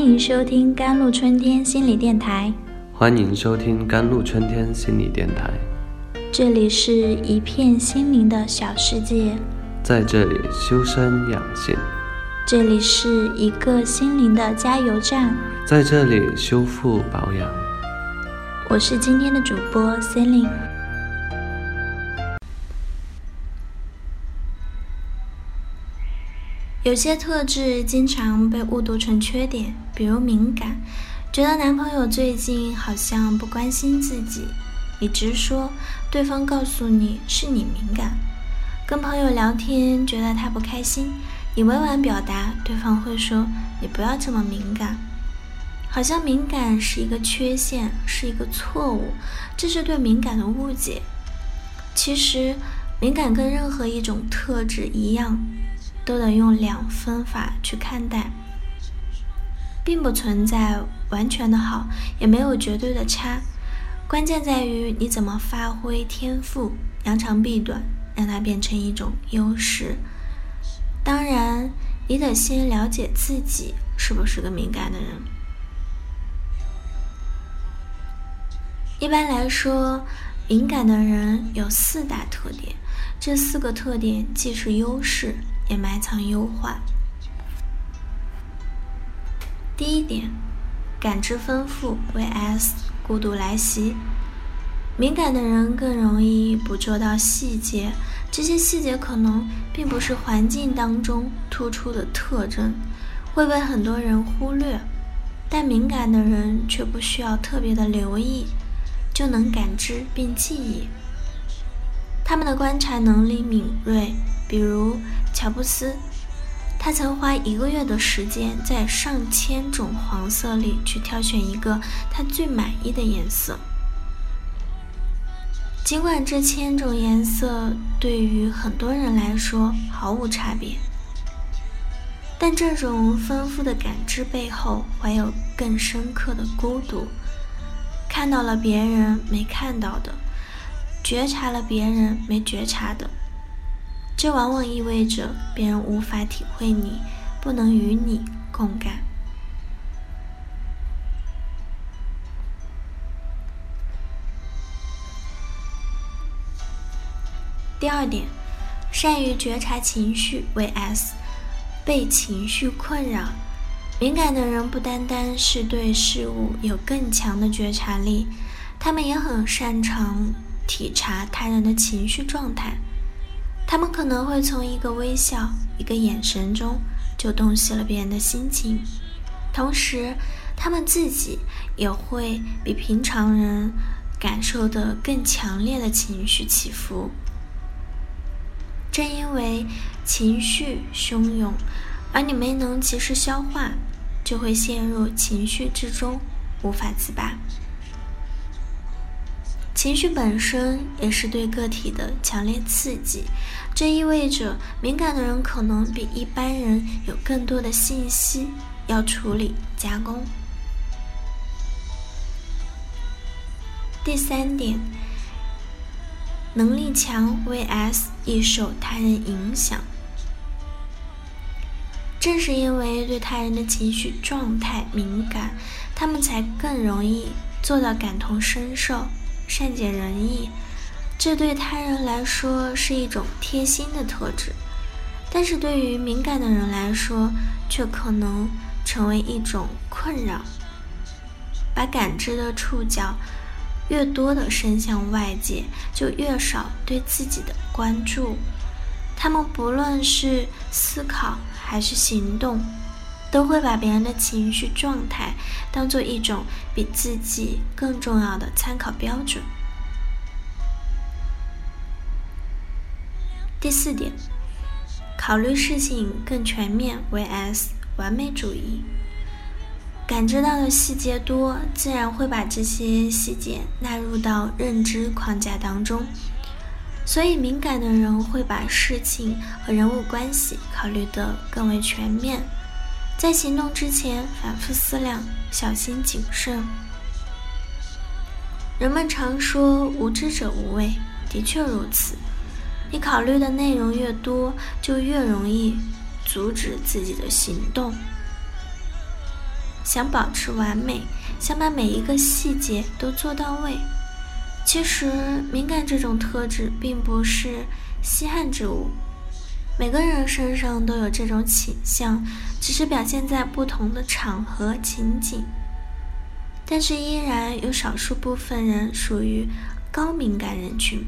欢迎收听甘露春天心理电台。欢迎收听甘露春天心理电台。这里是一片心灵的小世界，在这里修身养性。这里是一个心灵的加油站，在这里修复保养。我是今天的主播 Celine。有些特质经常被误读成缺点，比如敏感，觉得男朋友最近好像不关心自己，你直说，对方告诉你是你敏感；跟朋友聊天，觉得他不开心，你委婉表达，对方会说你不要这么敏感，好像敏感是一个缺陷，是一个错误，这是对敏感的误解。其实，敏感跟任何一种特质一样。都得用两分法去看待，并不存在完全的好，也没有绝对的差，关键在于你怎么发挥天赋，扬长避短，让它变成一种优势。当然，你得先了解自己是不是个敏感的人。一般来说，敏感的人有四大特点，这四个特点既是优势。也埋藏忧患。一点，感知丰富 vs 孤独来袭。敏感的人更容易捕捉到细节，这些细节可能并不是环境当中突出的特征，会被很多人忽略。但敏感的人却不需要特别的留意，就能感知并记忆。他们的观察能力敏锐，比如。乔布斯，他曾花一个月的时间在上千种黄色里去挑选一个他最满意的颜色。尽管这千种颜色对于很多人来说毫无差别，但这种丰富的感知背后怀有更深刻的孤独。看到了别人没看到的，觉察了别人没觉察的。这往往意味着别人无法体会你，不能与你共感。第二点，善于觉察情绪 vs 被情绪困扰。敏感的人不单单是对事物有更强的觉察力，他们也很擅长体察他人的情绪状态。他们可能会从一个微笑、一个眼神中就洞悉了别人的心情，同时，他们自己也会比平常人感受的更强烈的情绪起伏。正因为情绪汹涌，而你没能及时消化，就会陷入情绪之中，无法自拔。情绪本身也是对个体的强烈刺激，这意味着敏感的人可能比一般人有更多的信息要处理加工。第三点，能力强 vs 易受他人影响。正是因为对他人的情绪状态敏感，他们才更容易做到感同身受。善解人意，这对他人来说是一种贴心的特质，但是对于敏感的人来说，却可能成为一种困扰。把感知的触角越多的伸向外界，就越少对自己的关注。他们不论是思考还是行动，都会把别人的情绪状态当做一种比自己更重要的参考标准。第四点，考虑事情更全面 vs 完美主义。感知到的细节多，自然会把这些细节纳入到认知框架当中，所以敏感的人会把事情和人物关系考虑得更为全面。在行动之前反复思量，小心谨慎。人们常说“无知者无畏”，的确如此。你考虑的内容越多，就越容易阻止自己的行动。想保持完美，想把每一个细节都做到位。其实，敏感这种特质并不是稀罕之物，每个人身上都有这种倾向，只是表现在不同的场合情景。但是，依然有少数部分人属于高敏感人群。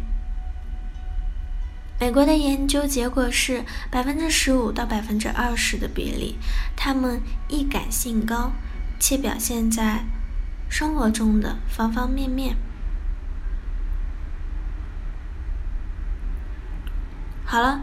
美国的研究结果是，百分之十五到百分之二十的比例，他们易感性高，且表现在生活中的方方面面。好了，